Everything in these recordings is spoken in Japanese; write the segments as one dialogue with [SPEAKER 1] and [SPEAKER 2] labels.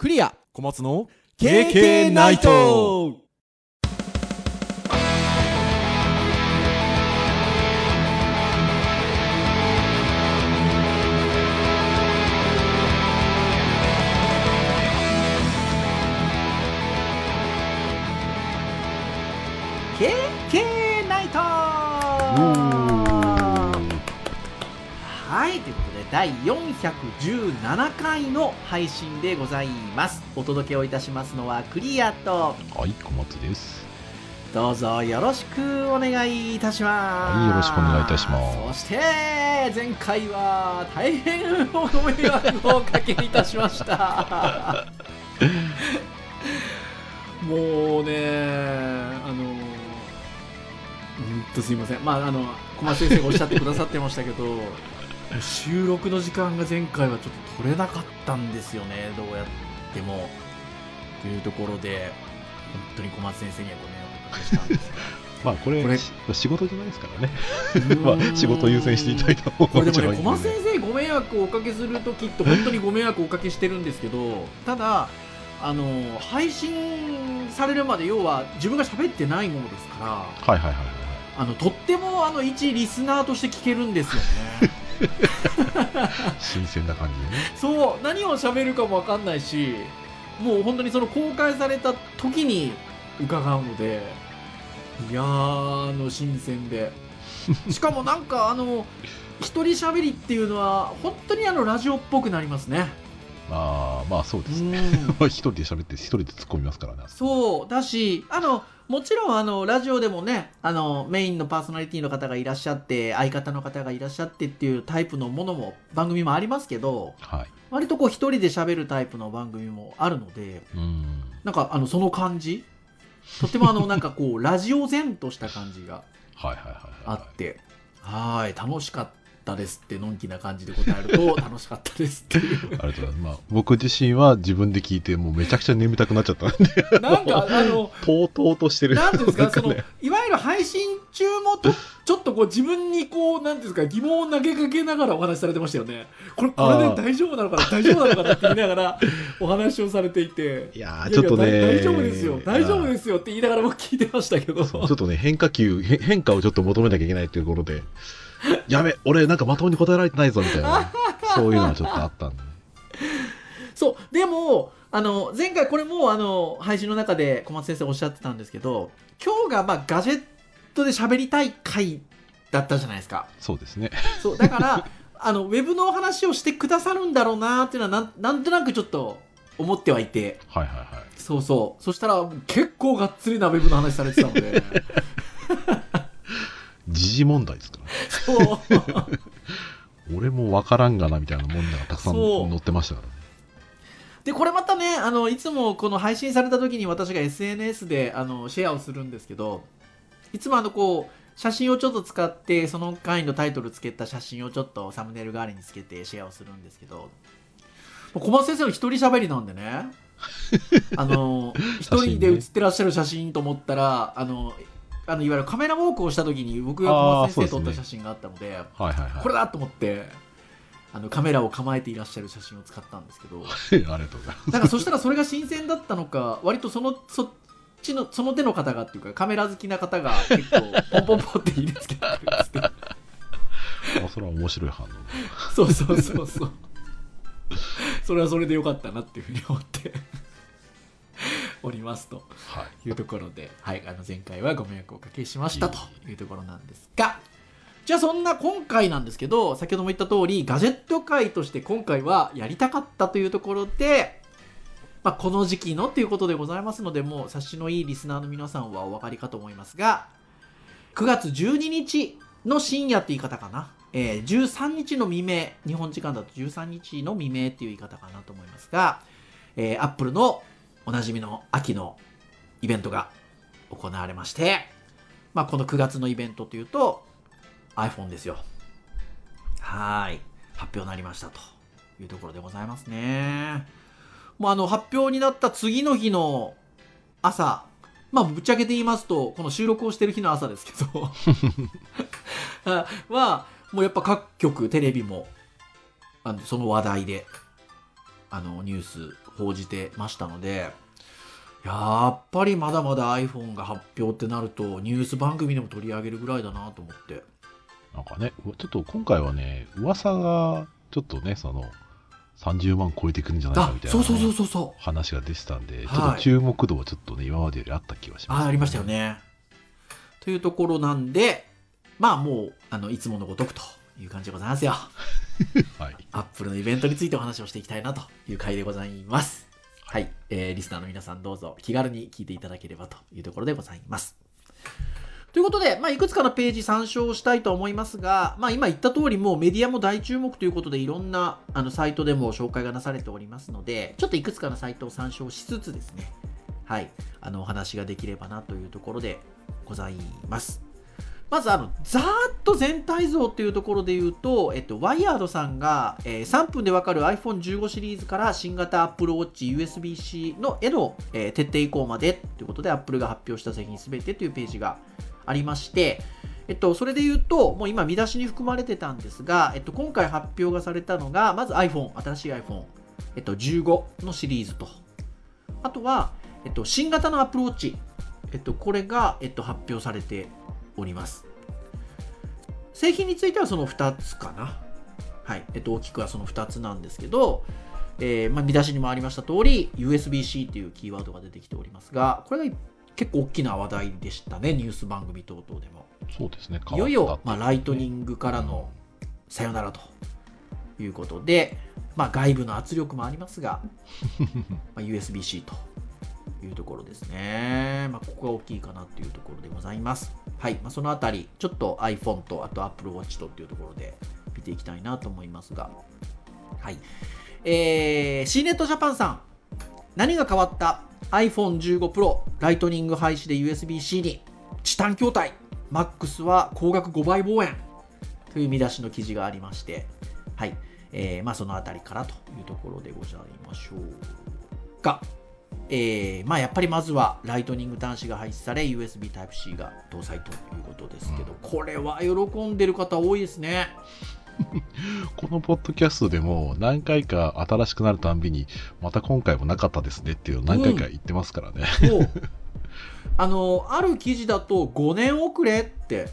[SPEAKER 1] クリア。
[SPEAKER 2] 小松の
[SPEAKER 1] KK ナイト第417回の配信でございますお届けをいたしますのはクリアと
[SPEAKER 3] はい、小松です。
[SPEAKER 1] どうぞよろしくお願いいたします。
[SPEAKER 3] はいよろしくお願いいたします
[SPEAKER 1] そして、前回は大変ご迷惑をおかけいたしました。もうね、あの、うんとすいません。まあ、あの、小松先生がおっしゃってくださってましたけど、収録の時間が前回はちょっと取れなかったんですよね、どうやっても。というところで、本当に小松先生にはご迷惑をおかけしたんですが。
[SPEAKER 3] まあ、これ、
[SPEAKER 1] これ
[SPEAKER 3] し仕事じゃないですからね。
[SPEAKER 1] う
[SPEAKER 3] まあ、仕事を優先していただいた方がいい
[SPEAKER 1] もね小松。先生ご迷惑をおかけする時って本当にご迷惑をおかけしてるんですけどただあの配信されるまで要は自分が喋ってないものですから
[SPEAKER 3] はいはいはいはい。
[SPEAKER 1] あのとってもあの一リスナーとして聞けるんですよね
[SPEAKER 3] 新鮮な感じでね。
[SPEAKER 1] そう何を喋るかもわかんないしもう本当にその公開された時に伺うのでいやーあの新鮮で しかもなんかあの一人喋りっていうのは本当にあのラジオっぽくなりますね
[SPEAKER 3] まあ、まあそうですね。一人で喋って一人で突っ込みますからね。
[SPEAKER 1] そうだしあのもちろんあのラジオでもねあのメインのパーソナリティの方がいらっしゃって相方の方がいらっしゃってっていうタイプのものも番組もありますけど
[SPEAKER 3] はい。
[SPEAKER 1] 割とこう一人で喋るタイプの番組もあるので
[SPEAKER 3] うん。
[SPEAKER 1] なんかあのその感じ？とってもあのなんかこうラジオ前とした感じが
[SPEAKER 3] はいはいはい
[SPEAKER 1] あ
[SPEAKER 3] はい。
[SPEAKER 1] ってはーい楽しかったですってのんきな感じで答えると 楽しかったですっていう
[SPEAKER 3] ありがとうございます。まあ、僕自身は自分で聞いて、もうめちゃくちゃ眠たくなっちゃったんで、
[SPEAKER 1] なんかあの
[SPEAKER 3] とうとうとしてる。
[SPEAKER 1] なんですか、その
[SPEAKER 3] ね、
[SPEAKER 1] いわゆる配信中もと、ちょっとこう自分にこう、なんですか、疑問を投げかけながらお話しされてましたよね。これ、これで大丈夫なのかな、大丈夫なのかなって言いながらお話をされていて。
[SPEAKER 3] いやちょっとね。
[SPEAKER 1] 大大丈夫ですよ、大丈夫ですよって言いながら僕聞いてましたけど。
[SPEAKER 3] ちょっとね、変化球、へ変化をちょっと求めなきゃいけないっていうところで、やべ、俺なんかまともに答えられてないぞみたいな、そういうのはちょっとあったんで。
[SPEAKER 1] そう、でも、あの、前回これも、あの、配信の中で小松先生おっしゃってたんですけど、今日が、まあ、ガジェットで喋りたい回だったじゃないですか。
[SPEAKER 3] そうですね。
[SPEAKER 1] そう、だから、あの、ウェブのお話をしてくださるんだろうなっていうのはなん、なんとなくちょっと思ってはいて、
[SPEAKER 3] はいはいはい。
[SPEAKER 1] そうそう。そしたら、結構がっつりなウェブの話されてたので、
[SPEAKER 3] 時事問題ですからね。俺もわからんがなみたいな問題がたくさん載ってましたからね。
[SPEAKER 1] で、これまたね、あの、いつもこの配信された時に私が SNS で、あの、シェアをするんですけど、いつもあの、こう、写真をちょっと使って、その回のタイトルつけた写真をちょっとサムネイル代わりにつけてシェアをするんですけど、小松先生の一人喋りなんでね、あの、一人で写ってらっしゃる写真と思ったら、あの、あのいわゆるカメラウォークをした時に僕が小松先生と撮った写真があったので、
[SPEAKER 3] はいはいはい。
[SPEAKER 1] これだと思って、あのカメラを構えていらっしゃる写真を使ったんですけど、
[SPEAKER 3] ありがとうございます。
[SPEAKER 1] なんかそしたらそれが新鮮だったのか、割とそのそっちのその手の方がっていうか、カメラ好きな方が結構、ポンポンポンって入れつけてくるんですって。
[SPEAKER 3] あそれは面白い反応だ。
[SPEAKER 1] そうそうそうそう。それはそれでよかったなっていうふうに思って おりますと
[SPEAKER 3] はい。
[SPEAKER 1] いうところで、はい、あの前回はご迷惑をおかけしましたというところなんですが、じゃあそんな今回なんですけど、先ほども言った通り、ガジェット界として今回はやりたかったというところで、まあ、この時期のっていうことでございますので、もう察しのいいリスナーの皆さんはお分かりかと思いますが、9月12日の深夜って言い方かな。えー13日の未明、日本時間だと13日の未明っていう言い方かなと思いますが、えー、アップルのおなじみの秋のイベントが行われまして、まあ、この9月のイベントというと iPhone ですよ。はい。発表になりましたというところでございますね。もうあの発表になった次の日の朝、まあぶっちゃけて言いますと、この収録をしてる日の朝ですけど、は、もうやっぱ各局、テレビも、あのその話題で、あの、ニュース報じてましたのでやっぱりまだまだ iPhone が発表ってなるとニュース番組でも取り上げるぐらいだなと思って。
[SPEAKER 3] なんかね、ちょっと今回はね、噂がちょっとね、その、30万超えてくるんじゃないか
[SPEAKER 1] あ
[SPEAKER 3] みたいな、ね、
[SPEAKER 1] そうそうそうそう
[SPEAKER 3] 話が出てたんで、
[SPEAKER 1] い。
[SPEAKER 3] ちょっと注目度はちょっとね、今までよりあった気がします、
[SPEAKER 1] あありましたよ。ね。というところなんでまあもうあのいつものごとくという感じでございますよ
[SPEAKER 3] はい。
[SPEAKER 1] アップルのイベントについてお話をしていきたいなという回でございます。はい、えーリスナーの皆さんどうぞ気軽に聞いていただければというところでございます。ということで、まあ、いくつかのページ参照したいと思いますが、まあ、今言った通りもうメディアも大注目ということでいろんなあのサイトでも紹介がなされておりますのでちょっといくつかのサイトを参照しつつですねはいあのお話ができればなというところでございます。まずあのざーっと全体像というところで言うと、えっと、ワイヤードさんが、えー3分でわかる iPhone15 シリーズから新型 Apple Watch USB-C のへの、えー徹底移行までということで Apple が発表した製品すべてというページがありまして、えっと、それで言うと、もう今見出しに含まれてたんですが、えっと、今回発表がされたのが、まず iPhone、新しい iPhone、えっと、15のシリーズと、あとは、えっと、新型の Apple Watch、えっと、これが、えっと、発表されております。製品についてはその2つかな。はい。えっと、大きくはその2つなんですけど、えーまあ、見出しにもありました通り、USB-C というキーワードが出てきておりますが、これが結構大きな話題でしたね、ニュース番組等々でも。
[SPEAKER 3] そうですね。
[SPEAKER 1] いよいよ、まあ、ライトニ
[SPEAKER 3] グ
[SPEAKER 1] ングからのさよならということで、まあ、外部の圧力もありますが、まあ、USB-C というところですね。まあ、ここが大きいかなというところでございます。はい。まあ、そのあたり、ちょっと iPhone と、あと Apple Watch とっていうところで見ていきたいなと思いますが、はい。えー、C ネットジャパンさん、何が変わった？iPhone15 Pro ライトニング廃止で USB-C にチタン筐体 MAX は高額5倍望遠という見出しの記事がありまして、はい。えー、まあそのあたりからというところでございましょうが、えー、まあやっぱりまずはライトニング端子が廃止され USB Type-C が搭載ということですけど、これは喜んでる方多いですね。
[SPEAKER 3] このポッドキャストでも何回か新しくなるたんびに、また今回もなかったですねっていうのを何回か言ってますからね。
[SPEAKER 1] そう あのある記事だと5年遅れって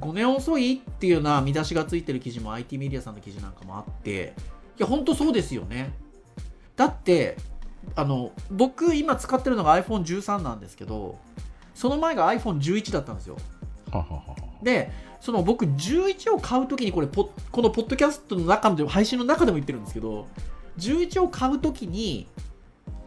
[SPEAKER 1] 5年遅いっていうような見出しがついてる記事も IT メディアさんの記事なんかもあっていや本当そうですよねだってあの僕今使ってるのが iPhone13 なんですけどその前が iPhone11 だったんですよ。でその僕11を買うときにこれポこのポッドキャストの中で配信の中でも言ってるんですけど11を買うときに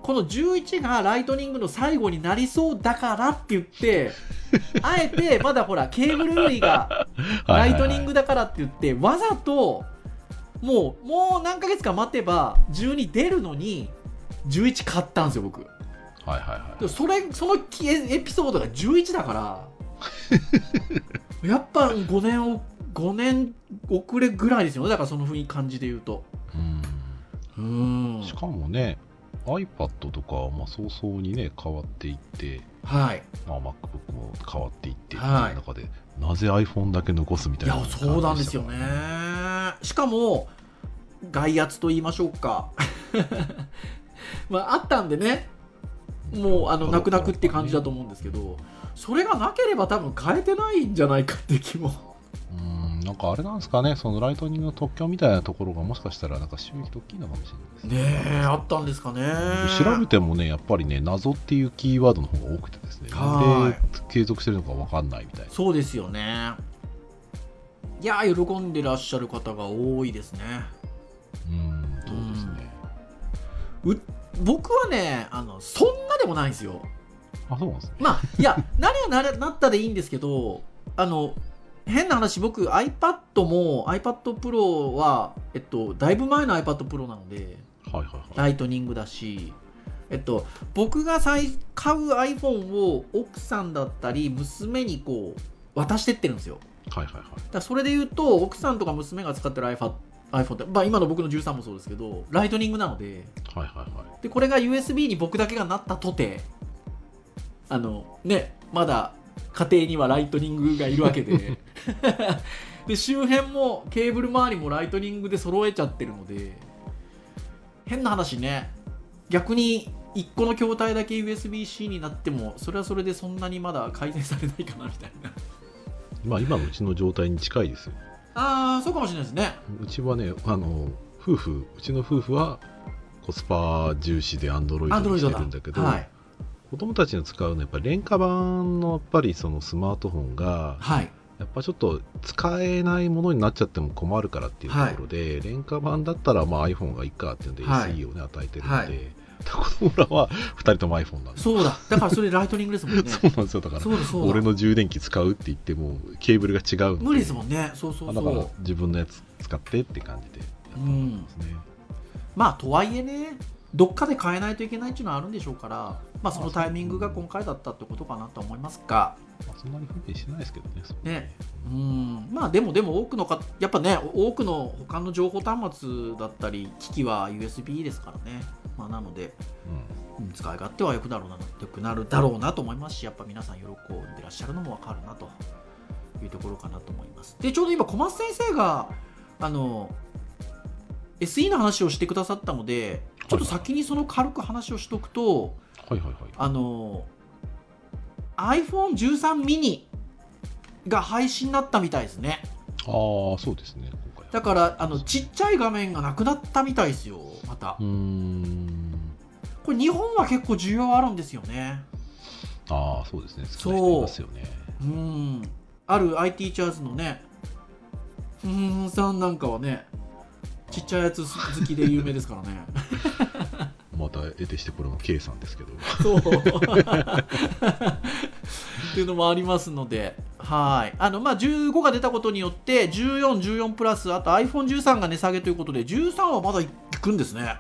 [SPEAKER 1] この11がライトニングの最後になりそうだからって言って あえてまだほらケーブル類がライトニングだからって言ってわざともうもう何ヶ月か待てば12出るのに11買ったんですよ僕。で
[SPEAKER 3] はいはいはい。
[SPEAKER 1] もそれそのきエピソードが11だから やっぱ5年を5年遅れぐらいですよね。だからその雰囲気感じで言うと。
[SPEAKER 3] うん。
[SPEAKER 1] うん。
[SPEAKER 3] しかもね、iPad とかはまあ早々にね、変わっていって、
[SPEAKER 1] はい。
[SPEAKER 3] まあ、MacBook も変わっていってってい。う
[SPEAKER 1] はい
[SPEAKER 3] 中で、なぜ iPhone だけ残すみたいな
[SPEAKER 1] いやそうなんですよね。しかも外圧と言いましょうかまああったんでねもうあの泣く泣くって感じだと思うんですけどそれがなければ多分変えてないんじゃないかって気も
[SPEAKER 3] うんなんかあれなんですかね、そのライトニングの特許みたいなところがもしかしたらなんか収益大きいのかもしれないですね。
[SPEAKER 1] ねえあったんですかね
[SPEAKER 3] で調べてもね、やっぱりね、謎っていうキーワードの方が多くてですね、
[SPEAKER 1] は
[SPEAKER 3] ないんで継続してるのかわかんないみたいな。
[SPEAKER 1] そうですよねいやー喜んでらっしゃる方が多いですね
[SPEAKER 3] うん、そうですね。
[SPEAKER 1] う僕はねあのそんなでもないんですよ
[SPEAKER 3] あ、そうなんですね。
[SPEAKER 1] まあいや何がなれなったでいいんですけどあの変な話僕 iPad も iPad Pro は、えっと、だいぶ前の iPad Pro なので
[SPEAKER 3] はいはいはい。
[SPEAKER 1] ライトニングだしえっと、僕が最買う iPhone を奥さんだったり娘にこう渡してってるんですよ
[SPEAKER 3] はいはいはい。
[SPEAKER 1] だそれで言うと奥さんとか娘が使ってる iPhone, iPhone って、まあ、今の僕の13もそうですけどライトニングなので
[SPEAKER 3] はいはいはい。
[SPEAKER 1] でこれが USB に僕だけがなったとてあのねまだ家庭にはライトニングがいるわけで。で周辺もケーブル周りもライトニングで揃えちゃってるので変な話ね。逆に1個の筐体だけ USB-C になってもそれはそれでそんなにまだ改善されないかなみたいな。
[SPEAKER 3] まあ今のうちの状態に近いですよ
[SPEAKER 1] ああそうかもしれないですね。
[SPEAKER 3] うちはねあの夫婦うちの夫婦はコスパ重視で Android にしてるんだけど
[SPEAKER 1] はい
[SPEAKER 3] 子供たちの使うのはやっぱり廉価版のやっぱりそのスマートフォンが
[SPEAKER 1] はい。
[SPEAKER 3] やっぱちょっと使えないものになっちゃっても困るからっていうところで、廉価版だったらまあ iPhone がいいかっていうので
[SPEAKER 1] はい。
[SPEAKER 3] SE をね与えてるので、
[SPEAKER 1] はい
[SPEAKER 3] 子供らは2人とも iPhone なん
[SPEAKER 1] そうだ。だからそれライトニングですもんね。
[SPEAKER 3] そうなんですよ。だから俺の充電器使うって言ってもケーブルが違う
[SPEAKER 1] 無理ですもんね。そうそう
[SPEAKER 3] だから自分のやつ使ってって感じでやったと思いますね、
[SPEAKER 1] まあとはいえねどっかで変えないといけないっていうのはあるんでしょうからまあそのタイミングが今回だったってことかなと思いますが
[SPEAKER 3] まあ、そんなに不便しないですけどねそう
[SPEAKER 1] ね。うん。まあでもでも多くのかやっぱね多くの他の情報端末だったり機器は USB ですからねまあなのでうん。使い勝手は良くなるな良くなるだろうなと思いますしやっぱ皆さん喜んでらっしゃるのも分かるなというところかなと思います。でちょうど今小松先生があの SE の話をしてくださったのでちょっと先にその軽く話をしとくと
[SPEAKER 3] はい。はいはい
[SPEAKER 1] あの iPhone13 mini が廃止になったみたいですね。
[SPEAKER 3] ああそうですね今回
[SPEAKER 1] だからあのちっちゃい画面がなくなったみたいですよまた。
[SPEAKER 3] うーん
[SPEAKER 1] これ日本は結構需要あるんですよね。
[SPEAKER 3] ああそうですね。
[SPEAKER 1] そう。
[SPEAKER 3] 使人いますよね。
[SPEAKER 1] うん。ある IT チャーズのねふーんさんなんかはねちっちゃいやつ好きで有名ですからね。
[SPEAKER 3] また得てしてこれも K さんですけど。
[SPEAKER 1] そう。っていうのもありますのではい。あのまあ15が出たことによって1414プラスあと iPhone13 が値下げということで13はまだいくんですね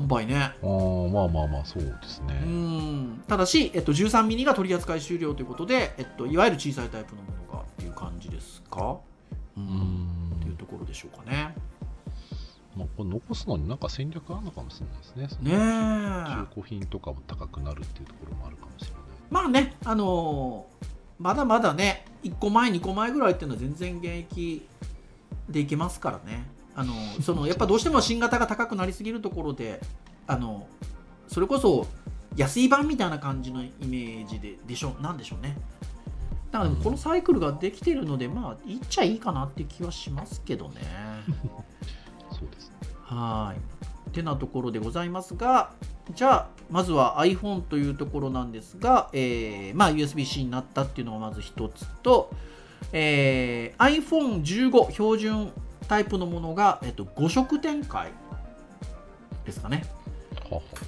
[SPEAKER 1] 販売ね。
[SPEAKER 3] ああまあまあまあそうですね。
[SPEAKER 1] うん。ただし、えっと、13ミニが取り扱い終了ということで、えっと、いわゆる小さいタイプのものがっていう感じですか？うん。ってい
[SPEAKER 3] ん
[SPEAKER 1] うところでしょうかね。
[SPEAKER 3] まあ、これ残すのになんか戦略あるのかもしれないですね。
[SPEAKER 1] ねえ。
[SPEAKER 3] 中古品とかも高くなるっていうところもあるかもしれない。
[SPEAKER 1] まあねあのーまだまだね1個前2個前ぐらいっていうのは全然現役でいけますからねあのーそのやっぱどうしても新型が高くなりすぎるところであのそれこそ安い版みたいな感じのイメージででしょなんでしょうね。だからこのサイクルができてるのでまあいっちゃいいかなって気はしますけどね。
[SPEAKER 3] そうです。ね
[SPEAKER 1] はい。てなところでございますが、じゃあ、まずは iPhone というところなんですが、えーまあ、USB-C になったっていうのがまず一つと、えー iPhone15 標準タイプのものが、えっと、5色展開ですかね。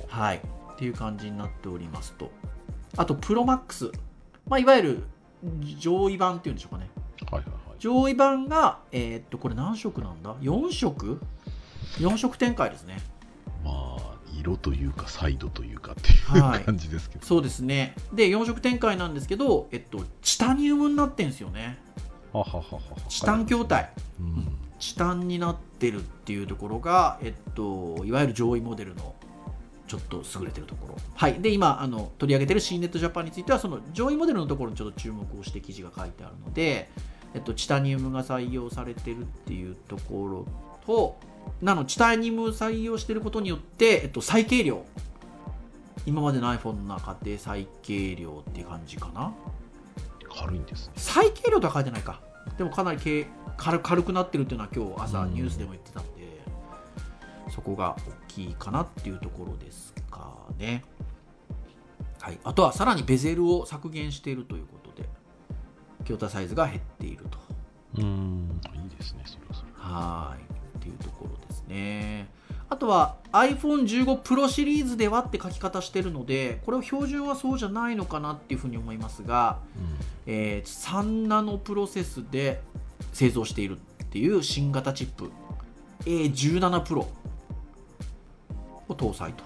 [SPEAKER 3] は
[SPEAKER 1] い。っていう感じになっておりますと。あと、ProMax。まあ、いわゆる上位版っていうんでしょうかね。
[SPEAKER 3] はいはいはい
[SPEAKER 1] 上位版が、えーっと、これ何色なんだ ?4 色 ?4 色展開ですね。
[SPEAKER 3] まあ色というかサイドというかっていう
[SPEAKER 1] はい
[SPEAKER 3] 感じですけど、
[SPEAKER 1] そうですね。で、4色展開なんですけど、えっと、チタニウムになってんですよね。
[SPEAKER 3] ははははは
[SPEAKER 1] チタン筐体。
[SPEAKER 3] うん
[SPEAKER 1] チタンになってるっていうところが、えっと、いわゆる上位モデルのちょっと優れてるところ。はい。で、今、あの取り上げてる C ネットジャパンについては、その上位モデルのところにちょっと注目をして記事が書いてあるので、えっと、チタニウムが採用されてるっていうところと、なの、チタニウムを採用してることによって、えっと、最軽量。今までの iPhone の中で最軽量っていう感じかな。
[SPEAKER 3] 軽いんですね
[SPEAKER 1] 最軽量とは書いてないかでもかなり軽軽軽くなってるっていうのは今日朝
[SPEAKER 3] うん。
[SPEAKER 1] ニュースでも言ってたんで、そこが大きいかなっていうところですかね。はい。あとはさらにベゼルを削減しているということで筐体サイズが減っていると。
[SPEAKER 3] うん。いいですねそれはそれ
[SPEAKER 1] はい。っていうところですねあとは iPhone15 Pro シリーズではって書き方してるのでこれを標準はそうじゃないのかなっていうふうに思いますがえー3ナノプロセスで製造しているっていう新型チップ A17 プロを搭載と。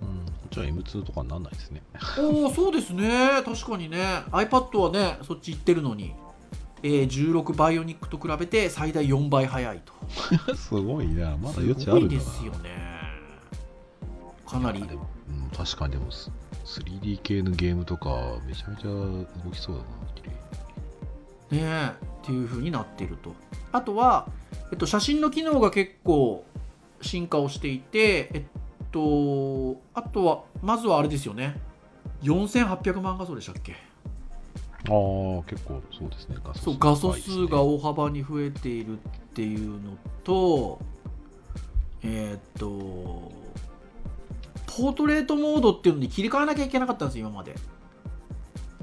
[SPEAKER 3] うん、うん、こっちは M2 とかにならないですね。
[SPEAKER 1] おおそうですね。確かにね。iPad はねそっち行ってるのに、えー16バイオニックと比べて最大4倍速いと。
[SPEAKER 3] すごいな。まだ
[SPEAKER 1] す
[SPEAKER 3] 余地あるんだな。
[SPEAKER 1] ですよね。かなり。
[SPEAKER 3] うん、確かにでもス 3D 系のゲームとかめちゃめちゃ動きそうだな綺麗
[SPEAKER 1] ねえっていう風になっていると。あとは、えっと、写真の機能が結構進化をしていて、えっとあとはまずはあれですよね。4800万画素でしたっけ？
[SPEAKER 3] ああ結構そうですね。画素
[SPEAKER 1] そう画素数が大幅に増えているっていうのとえーっとポートレートモードっていうのに切り替えなきゃいけなかったんですよ今まで。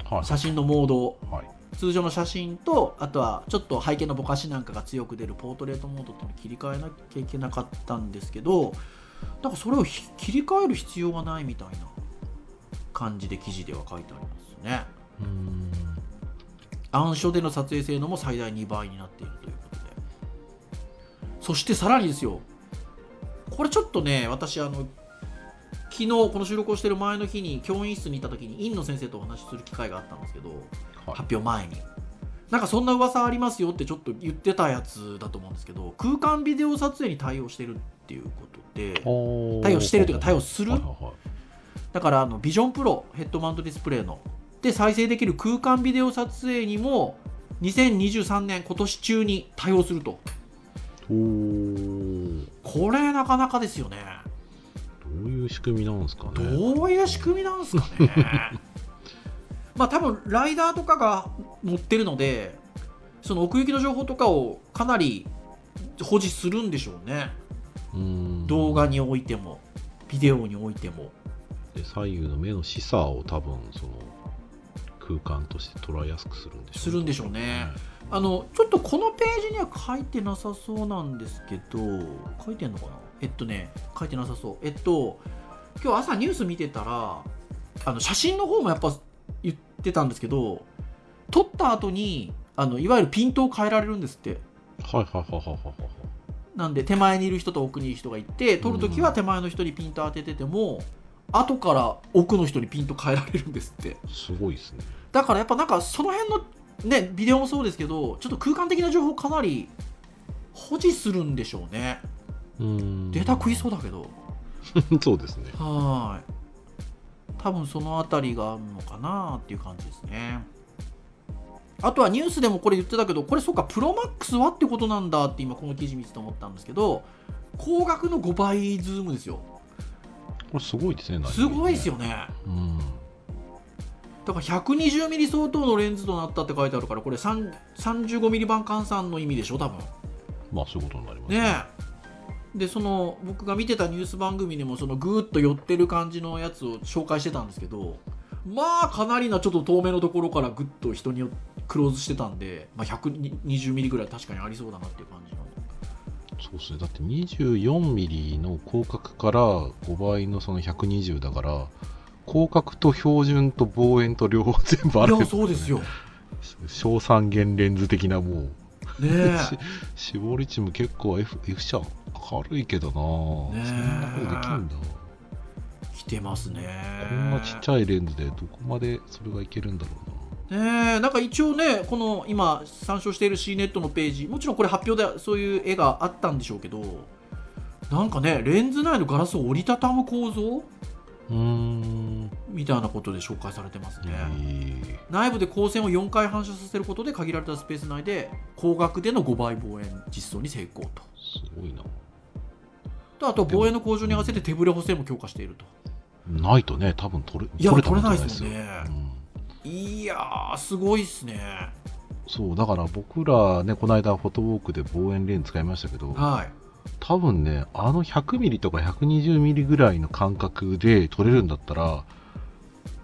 [SPEAKER 3] はい。
[SPEAKER 1] 写真のモードを。
[SPEAKER 3] はい。
[SPEAKER 1] 通常の写真とあとはちょっと背景のぼかしなんかが強く出るポートレートモードっていうのを切り替えなきゃいけなかったんですけどなんかそれをひ切り替える必要がないみたいな感じで記事では書いてありますね。
[SPEAKER 3] うーん
[SPEAKER 1] 暗所での撮影性能も最大2倍になっているということで。そしてさらにですよ。これちょっとね私あの昨日この収録をしてる前の日に教員室にいた時に院の先生とお話しする機会があったんですけど
[SPEAKER 3] はい。
[SPEAKER 1] 発表前に。なんかそんな噂ありますよってちょっと言ってたやつだと思うんですけど空間ビデオ撮影に対応してるっていうことで対
[SPEAKER 3] 対
[SPEAKER 1] 応してるというか対応する。だからあのビジョンプロヘッドマウントディスプレイので再生できる空間ビデオ撮影にも2023年今年中に対応すると。
[SPEAKER 3] おー。
[SPEAKER 1] これなかなかですよね。
[SPEAKER 3] どういう仕組みなんですかね。
[SPEAKER 1] どういう仕組みなんですかね。まあ多分ライダーとかが乗ってるのでその奥行きの情報とかをかなり保持するんでしょうね。動画においてもビデオにおいても。
[SPEAKER 3] で左右の目の視差を多分その空間として捉えやすくするんでしょう
[SPEAKER 1] するんでしょうね。あのちょっとこのページには書いてなさそうなんですけど書いてんのかな？えっとね書いてなさそう。えっと今日朝ニュース見てたらあの写真の方もやっぱ言ってたんですけど撮った後にあのいわゆるピントを変えられるんですって。
[SPEAKER 3] はいはいはいはいはいはい
[SPEAKER 1] なんで手前にいる人と奥にいる人がいて撮るときは手前の人にピント当ててても後から奥の人にピント変えられるんですって。
[SPEAKER 3] すごいですね
[SPEAKER 1] だからやっぱなんかその辺のねビデオもそうですけどちょっと空間的な情報かなり保持するんでしょうね。
[SPEAKER 3] うーん。
[SPEAKER 1] データ食いそうだけど。
[SPEAKER 3] そうですね。
[SPEAKER 1] はーい。多分そのあたりがあるのかなっていう感じですね。あとはニュースでもこれ言ってたけどこれそうか Pro Max はってことなんだって今この記事見てて思ったんですけど光学の5倍ズームですよ。
[SPEAKER 3] これすごいですね
[SPEAKER 1] すごいですよね。
[SPEAKER 3] うん
[SPEAKER 1] だから 120mm 相当のレンズとなったって書いてあるからこれ 35mm 版換算の意味でしょ多分。
[SPEAKER 3] まあそういうことになります
[SPEAKER 1] ね。え。でその僕が見てたニュース番組でもそのぐーっと寄ってる感じのやつを紹介してたんですけどまあかなりなちょっと遠目のところからぐっと人によクローズしてたんで、まあ、120ミリぐらい確かにありそうだなっていう感じの
[SPEAKER 3] そうですね。だって 24mm の広角から5倍のその120だから広角と標準と望遠と両方全部ある。
[SPEAKER 1] いやそうですよ。ね
[SPEAKER 3] 小三元レンズ的なもう。
[SPEAKER 1] え。
[SPEAKER 3] し絞り値も結構 F, F 社軽いけどな、そんなことできるんだ。
[SPEAKER 1] 来てますね。
[SPEAKER 3] こんなちっちゃいレンズでどこまでそれがいけるんだろうな。
[SPEAKER 1] ねえ。なんか一応ねこの今参照している C ネットのページもちろんこれ発表でそういう絵があったんでしょうけどなんかねレンズ内のガラスを折りたたむ構造？
[SPEAKER 3] うーん
[SPEAKER 1] みたいなことで紹介されてますね、
[SPEAKER 3] え
[SPEAKER 1] 内部で光線を4回反射させることで限られたスペース内で光学での5倍望遠実装に成功と。
[SPEAKER 3] すごいな。
[SPEAKER 1] とあと望遠の向上に合わせて手ブレ補正も強化していると。
[SPEAKER 3] ないとね多分取れ
[SPEAKER 1] いや
[SPEAKER 3] 取れ
[SPEAKER 1] ないですね。
[SPEAKER 3] うん。
[SPEAKER 1] いやーすごいっすね。
[SPEAKER 3] そうだから僕らねこの間フォトウォークで望遠レンズ使いましたけど
[SPEAKER 1] はい。
[SPEAKER 3] 多分ねあの 100mm とか 120mm ぐらいの感覚で撮れるんだったら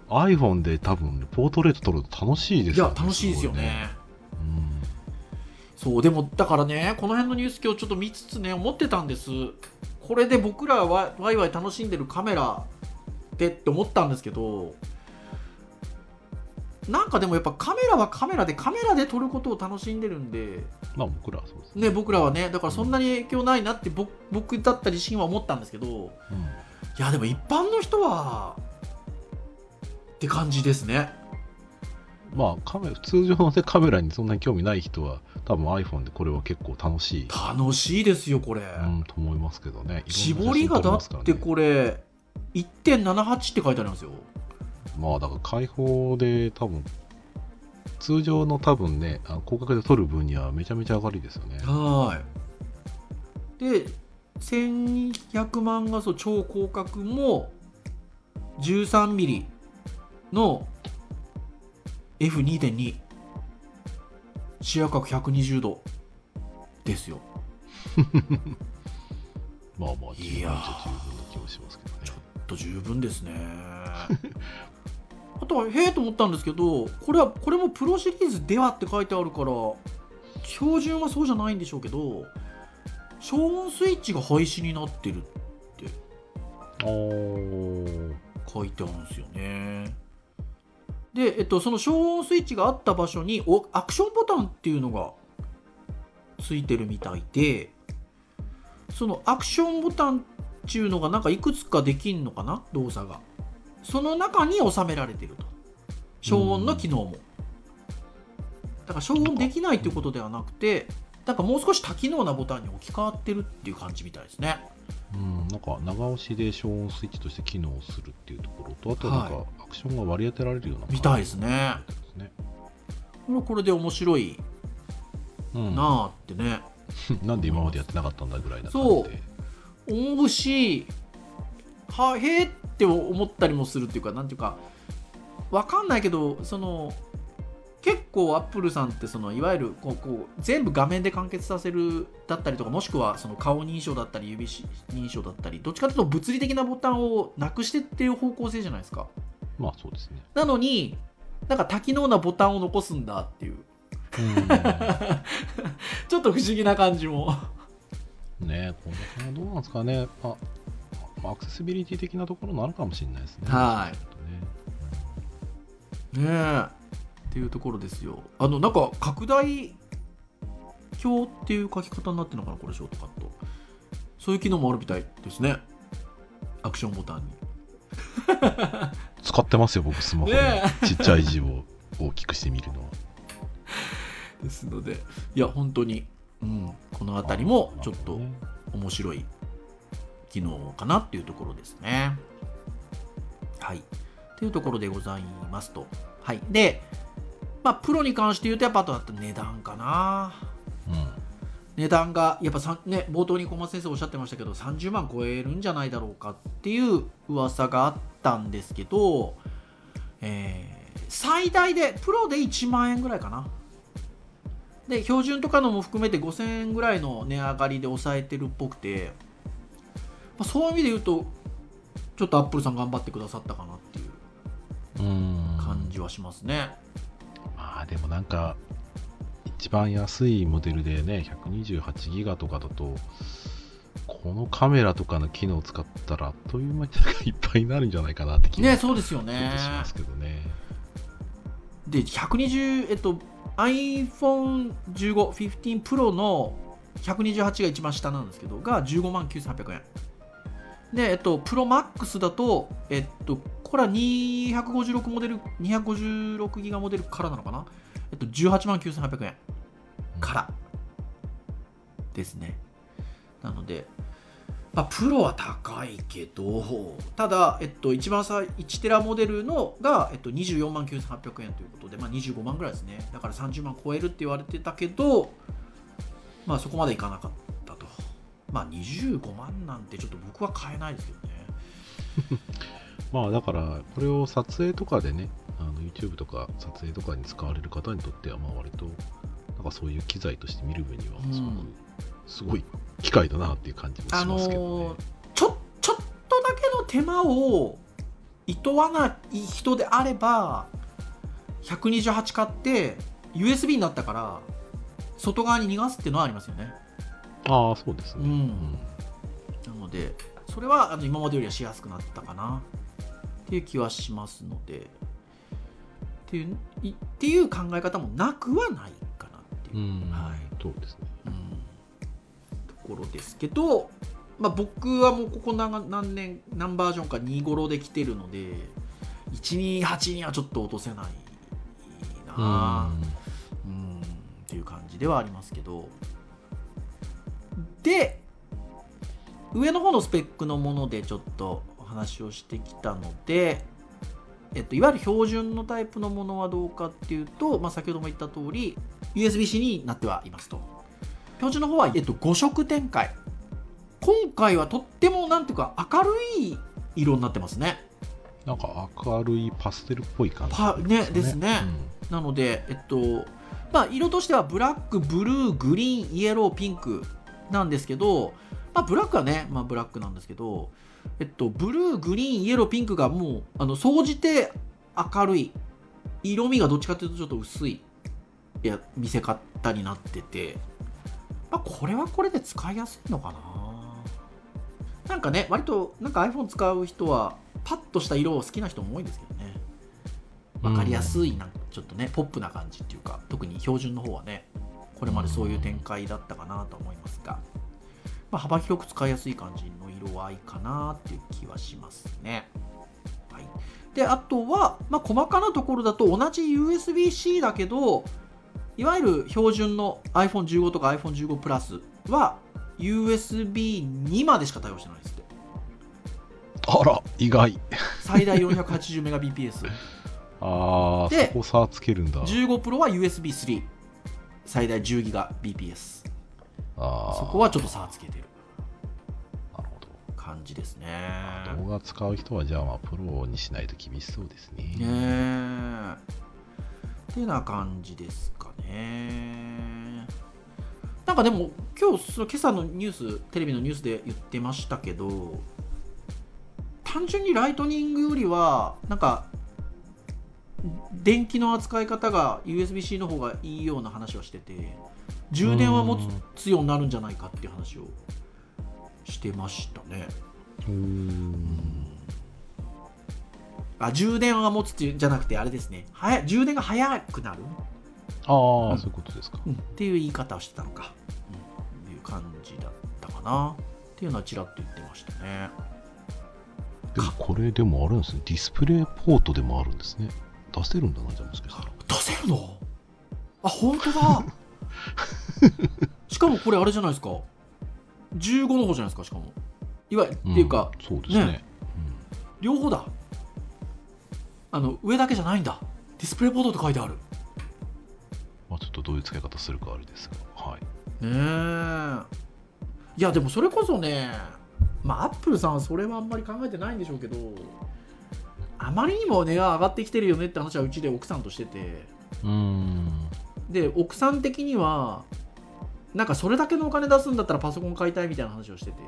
[SPEAKER 3] iPhone で多分ポートレート撮ると楽しいです
[SPEAKER 1] い
[SPEAKER 3] よね。
[SPEAKER 1] や楽しいですよ
[SPEAKER 3] ご
[SPEAKER 1] ね
[SPEAKER 3] うん。
[SPEAKER 1] そうでもだからねこの辺のニュース今日ちょっと見つつね思ってたんです。これで僕らはワイワイ楽しんでるカメラでって思ったんですけどなんかでもやっぱカメラはカメラでカメラで撮ることを楽しんでるんで
[SPEAKER 3] まあ僕らはそうですね。
[SPEAKER 1] ね僕らはねだからそんなに影響ないなって僕僕だったりシンは思ったんですけどい
[SPEAKER 3] うん。
[SPEAKER 1] やでも一般の人はって感じですね。
[SPEAKER 3] まあカメラ通常の、ね、カメラにそんなに興味ない人は多分 iPhone でこれは結構楽しい、
[SPEAKER 1] 楽しいですよこれ、
[SPEAKER 3] うん、と思いますけどね。
[SPEAKER 1] 絞りがだってこれ1.78って書いてありますよ。
[SPEAKER 3] まあだから開放で多分通常の多分ね広角で撮る分にはめちゃめちゃ上がりですよね。
[SPEAKER 1] はい。で1200万画素超広角も 13mm の F2.2 視野角120度。ですよ。
[SPEAKER 3] まあまあ十分じゃ十分な気もしますけどね。
[SPEAKER 1] ちょっと十分ですね。あとはへえと思ったんですけどこれはこれもプロシリーズではって書いてあるから標準はそうじゃないんでしょうけど消音スイッチが廃止になってる
[SPEAKER 3] あー。
[SPEAKER 1] 書いてあるんですよねで、えっと、その消音スイッチがあった場所におアクションボタンっていうのがついてるみたいでそのアクションボタンっていうのがなんかいくつかできんのかな？動作が。その中に収められてると。消音の機能も。だから消音できないっていうことではなくてなんかもう少し多機能なボタンに置き換わってるっていう感じみたいですね。
[SPEAKER 3] うん、なんか長押しで消音スイッチとして機能するっていうところとあとなん
[SPEAKER 1] は
[SPEAKER 3] かアクションが割り当てられるような
[SPEAKER 1] みたいですね。
[SPEAKER 3] ですね、
[SPEAKER 1] これはこれで面白い
[SPEAKER 3] うん、
[SPEAKER 1] なあってね、
[SPEAKER 3] なんで今までやってなかったんだぐらいな感じで。
[SPEAKER 1] 思う。しはへえって思ったりもするっていうかなんていうかわかんないけどその結構アップルさんってそのいわゆるこうこう全部画面で完結させるだったりとかもしくはその顔認証だったり指認証だったりどっちかというと物理的なボタンをなくしてっていう方向性じゃないですか。
[SPEAKER 3] まあそうですね
[SPEAKER 1] なのになんか多機能なボタンを残すんだっていう。ちょっと不思議な感じも。
[SPEAKER 3] うんねこの辺はどうなんですかね。あまあアクセシビリティ的なところもあるかもしれないですね。
[SPEAKER 1] はい。
[SPEAKER 3] ね
[SPEAKER 1] えっていうところですよ。あのなんか拡大表っていう書き方になってるのかなこれショートカット。そういう機能もあるみたいですね。アクションボタンに。
[SPEAKER 3] 使ってますよ僕スマホで、
[SPEAKER 1] ね
[SPEAKER 3] ちっちゃい字を大きくしてみるのは。
[SPEAKER 1] ですので。いや本当に、うん、この辺りもちょっと
[SPEAKER 3] ね。
[SPEAKER 1] 面白い機能かなっていうところですね。はい。っていうところでございますと。はい。でまあプロに関して言うとやっぱあとだったら値段かな。
[SPEAKER 3] うん。
[SPEAKER 1] 値段がやっぱさ、ね、冒頭に小松先生おっしゃってましたけど30万超えるんじゃないだろうかっていう噂があったんですけど、えー最大でプロで1万円ぐらいかな。で標準とかのも含めて5000円ぐらいの値上がりで抑えてるっぽくて、まあ、そういう意味で言うとちょっとアップルさん頑張ってくださったかなっていう
[SPEAKER 3] うん。
[SPEAKER 1] 感じはしますね、
[SPEAKER 3] まあでもなんか一番安いモデルでね128ギガとかだとこのカメラとかの機能を使ったらあっという間にいっぱいになるんじゃないかなって気が
[SPEAKER 1] ねそうですよね
[SPEAKER 3] しますけどね
[SPEAKER 1] で120えっと iPhone15、15 Pro の128が一番下なんですけど、が15万9800円。で、えっと、Pro Max だと、えっと、これは256モデル、256ギガモデルからなのかな？えっと、18万9800円からですね。なので、まあ、プロは高いけど、ただ、えっと、一番さ1テラモデルのが、えっと、24万9800円ということで、まあ、25万ぐらいですね。だから30万超えるって言われてたけど、まあ、そこまでいかなかったと。まあ、25万なんてちょっと僕は買えないですけどね。
[SPEAKER 3] まあだからこれを撮影とかでねあの YouTube とか撮影とかに使われる方にとってはまあ割となんかそういう機材として見る分にはすごく、
[SPEAKER 1] うん
[SPEAKER 3] すごい機械だなっていう感じも
[SPEAKER 1] あ
[SPEAKER 3] しますけど
[SPEAKER 1] の
[SPEAKER 3] ね
[SPEAKER 1] ー、ちょちょっとだけの手間をいとわない人であれば128買って USB になったから外側に逃がすっていうのはありますよね。
[SPEAKER 3] ああそうですね、
[SPEAKER 1] うん。なのでそれはあの今までよりはしやすくなったかなっていう気はしますので。っていういっていう考え方もなくはないかなっていう。
[SPEAKER 3] うん、
[SPEAKER 1] はい。
[SPEAKER 3] そうですね。
[SPEAKER 1] うん。ところですけど、まあ、僕はもうここ何何年何バージョンか25で来てるので128にはちょっと落とせないな。うん。っていう感じではありますけど。で上の方のスペックのものでちょっとお話をしてきたので、えっと、いわゆる標準のタイプのものはどうかっていうと、まあ、先ほども言った通り USB-C になってはいますと。標準の方は、えっと、5色展開。今回はとってもなんていうか明るい色になってますね。
[SPEAKER 3] なんか明るいパステルっぽい感じ。
[SPEAKER 1] パねですね。なのでえっとまあ色としてはブラックブルーグリーンイエローピンクなんですけどまあブラックはねまあブラックなんですけどえっとブルーグリーンイエローピンクがもうあの総じて明るい。色味がどっちかというとちょっと薄い。いや見せ方になってて、まあ、これはこれで使いやすいのかな。なんかね割となんか iPhone 使う人はパッとした色を好きな人も多いんですけどね。分かりやすいなんかちょっとねポップな感じっていうか特に標準の方はねこれまでそういう展開だったかなと思いますが、まあ、幅広く使いやすい感じの色合いかなっていう気はしますね。はい、であとは、まあ、細かなところだと同じ USB-C だけどいわゆる標準の iPhone15 とか iPhone15 プラスは USB2 までしか対応してないですって。
[SPEAKER 3] あら意外。
[SPEAKER 1] 最大 480Mbps
[SPEAKER 3] ああ
[SPEAKER 1] で
[SPEAKER 3] そこ差つけるんだ。
[SPEAKER 1] 15 Pro は USB3 最大 10GBps
[SPEAKER 3] あー。
[SPEAKER 1] そこはちょっと差をつけてる感じですね。
[SPEAKER 3] 動画使う人はじゃあまあプロにしないと厳しそうですね。
[SPEAKER 1] ねてな感じですかね。なんかでも今日その今朝のニューステレビのニュースで言ってましたけど単純にライトニングよりはなんか電気の扱い方が USB-C の方がいいような話をしてて充電は持つようになるんじゃないかっていう話をしてましたね。
[SPEAKER 3] うーん。
[SPEAKER 1] あ充電は持つじゃなくてあれですね。はや充電が早くなる、
[SPEAKER 3] ああ、そういうことですか。
[SPEAKER 1] っていう言い方をしてたのか、うん、っていう感じだったかな。っていうのはちらっと言ってましたね。
[SPEAKER 3] でもこれでもあるんですね。ディスプレイポートでもあるんですね。出せるんだなじゃあもしかしたら
[SPEAKER 1] 出せるの？あ本当だ。しかもこれあれじゃないですか15の方じゃないですかしかも。いわゆる、っていうか
[SPEAKER 3] んそうですね。
[SPEAKER 1] ね。両方だ。あの上だけじゃないんだ。ディスプレイポートって書いてある。
[SPEAKER 3] まあ、ちょっとどういう使い方するかあれですがはい。
[SPEAKER 1] ねえ。いやでもそれこそねまあアップルさんはそれはあんまり考えてないんでしょうけどあまりにも値が上がってきてるよねって話はうちで奥さんとしてて。
[SPEAKER 3] うーん。
[SPEAKER 1] で奥さん的にはなんかそれだけのお金出すんだったらパソコン買いたいみたいな話をしてて。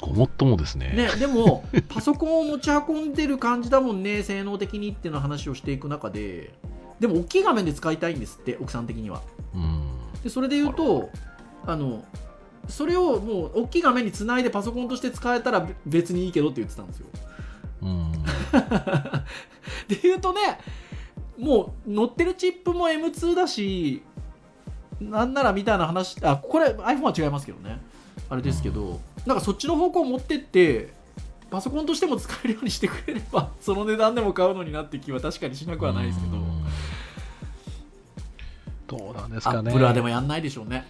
[SPEAKER 3] ごもっともですね。
[SPEAKER 1] ね、でもパソコンを持ち運んでる感じだもんね性能的にっていうの話をしていく中で。でも大きい画面で使いたいんですって奥さん的には。
[SPEAKER 3] うん。
[SPEAKER 1] でそれで言うとあのそれをもう大きい画面につないでパソコンとして使えたらべ別にいいけどって言ってたんですよ。
[SPEAKER 3] うん。
[SPEAKER 1] で言うとねもう乗ってるチップも M2 だしなんならみたいな話あこれ iPhone は違いますけどね。あれですけど、なんかそっちの方向を持ってってパソコンとしても使えるようにしてくれれば その値段でも買うのになって気は確かにしなくはないですけど。
[SPEAKER 3] うん。どうなんです
[SPEAKER 1] ア
[SPEAKER 3] かね。
[SPEAKER 1] ップルはでもやんないでしょうね。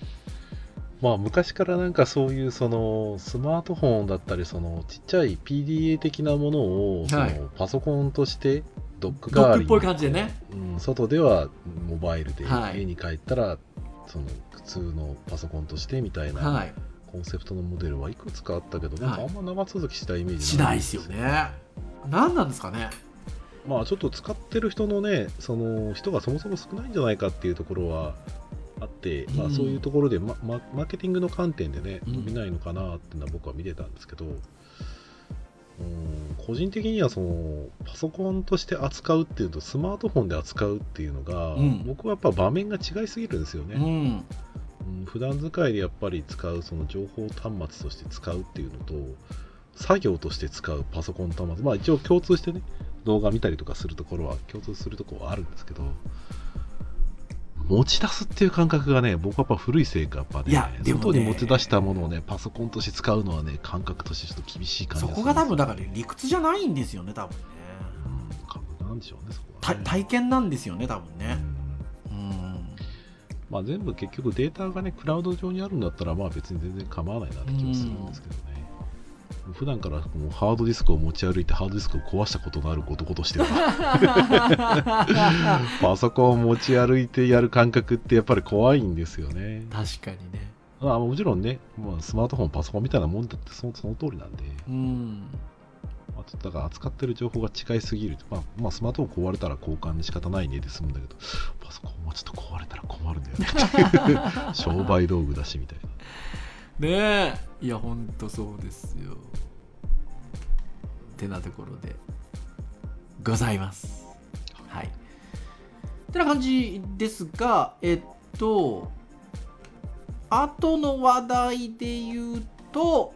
[SPEAKER 3] まあ昔からなんかそういうそのスマートフォンだったりそのちっちゃい PDA 的なものをそ
[SPEAKER 1] はい。
[SPEAKER 3] のパソコンとしてドック
[SPEAKER 1] ド
[SPEAKER 3] 代わりに。
[SPEAKER 1] ックっぽい感じでね。
[SPEAKER 3] うん、外ではモバイルで、
[SPEAKER 1] はい。
[SPEAKER 3] 家に帰ったらその普通のパソコンとしてみたいな
[SPEAKER 1] はい。
[SPEAKER 3] コンセプトのモデルはいくつかあったけど、なんか
[SPEAKER 1] は
[SPEAKER 3] あんま長続きしたイメージ
[SPEAKER 1] しないですよね。何なんですかね。
[SPEAKER 3] まあちょっと使ってる人のねその人がそもそも少ないんじゃないかっていうところはあって、まあ、
[SPEAKER 1] うん
[SPEAKER 3] そういうところで、ままマーケティングの観点でね
[SPEAKER 1] うん。
[SPEAKER 3] 伸びないのかなっていうのは僕は見てたんですけど、うん、個人的にはそのパソコンとして扱うっていうとスマートフォンで扱うっていうのが、
[SPEAKER 1] うん。
[SPEAKER 3] 僕はやっぱ場面が違いすぎるんですよね、
[SPEAKER 1] うん。
[SPEAKER 3] うん普段使いでやっぱり使うその情報端末として使うっていうのと作業として使うパソコン端末。まあ一応共通してね動画見たりとかするところは共通するところはあるんですけど持ち出すっていう感覚がね僕はやっぱ古いせいかやっぱね
[SPEAKER 1] いやでもね。
[SPEAKER 3] 外に持ち出したものをねパソコンとして使うのはね感覚としてちょっと厳しい感じ
[SPEAKER 1] そ
[SPEAKER 3] がする
[SPEAKER 1] こが多分だから理屈じゃないんですよね多分ね。
[SPEAKER 3] うん。なんでしょうねそこ
[SPEAKER 1] た
[SPEAKER 3] はね。
[SPEAKER 1] 体験なんですよね多分ね。
[SPEAKER 3] うん
[SPEAKER 1] うん。
[SPEAKER 3] まあ、全部結局データがねクラウド上にあるんだったらまあ別に全然構わないなって気もするんですけどね、普段からもうハードディスクを持ち歩いてハードディスクを壊したことのある男としては。パソコンを持ち歩いてやる感覚ってやっぱり怖いんですよね。
[SPEAKER 1] 確かにね。
[SPEAKER 3] まあ、もちろんね、まあ、スマートフォン、パソコンみたいなもんだってそのその通りなんで、
[SPEAKER 1] うん。
[SPEAKER 3] まあ、ちょっとだから扱ってる情報が違いすぎる。と、まあ、まあ、スマートフォン壊れたら交換で仕方ないねで済むんだけど、パソコンもちょっと壊れたら困るんだよね。商売道具だしみたいな。
[SPEAKER 1] ねえ。いやほんとそうですよ。てなところでございます。はい。てな感じですがえっと後の話題で言うと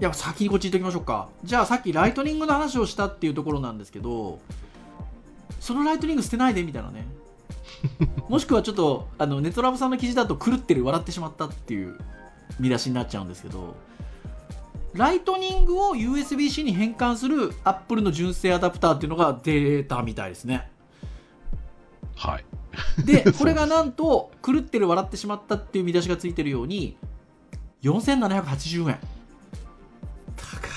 [SPEAKER 1] いや先にこっち行っておきましょうか。じゃあさっきライトニングの話をしたっていうところなんですけどそのライトニング捨てないでみたいなね。もしくはちょっとあのネタフルさんの記事だと狂ってる笑ってしまったっていう見出しになっちゃうんですけどライトニングを USB-C に変換するアップルの純正アダプターっていうのが出たみたいですね。
[SPEAKER 3] はい。
[SPEAKER 1] で これがなんと狂ってる笑ってしまったっていう見出しがついてるように4780円。高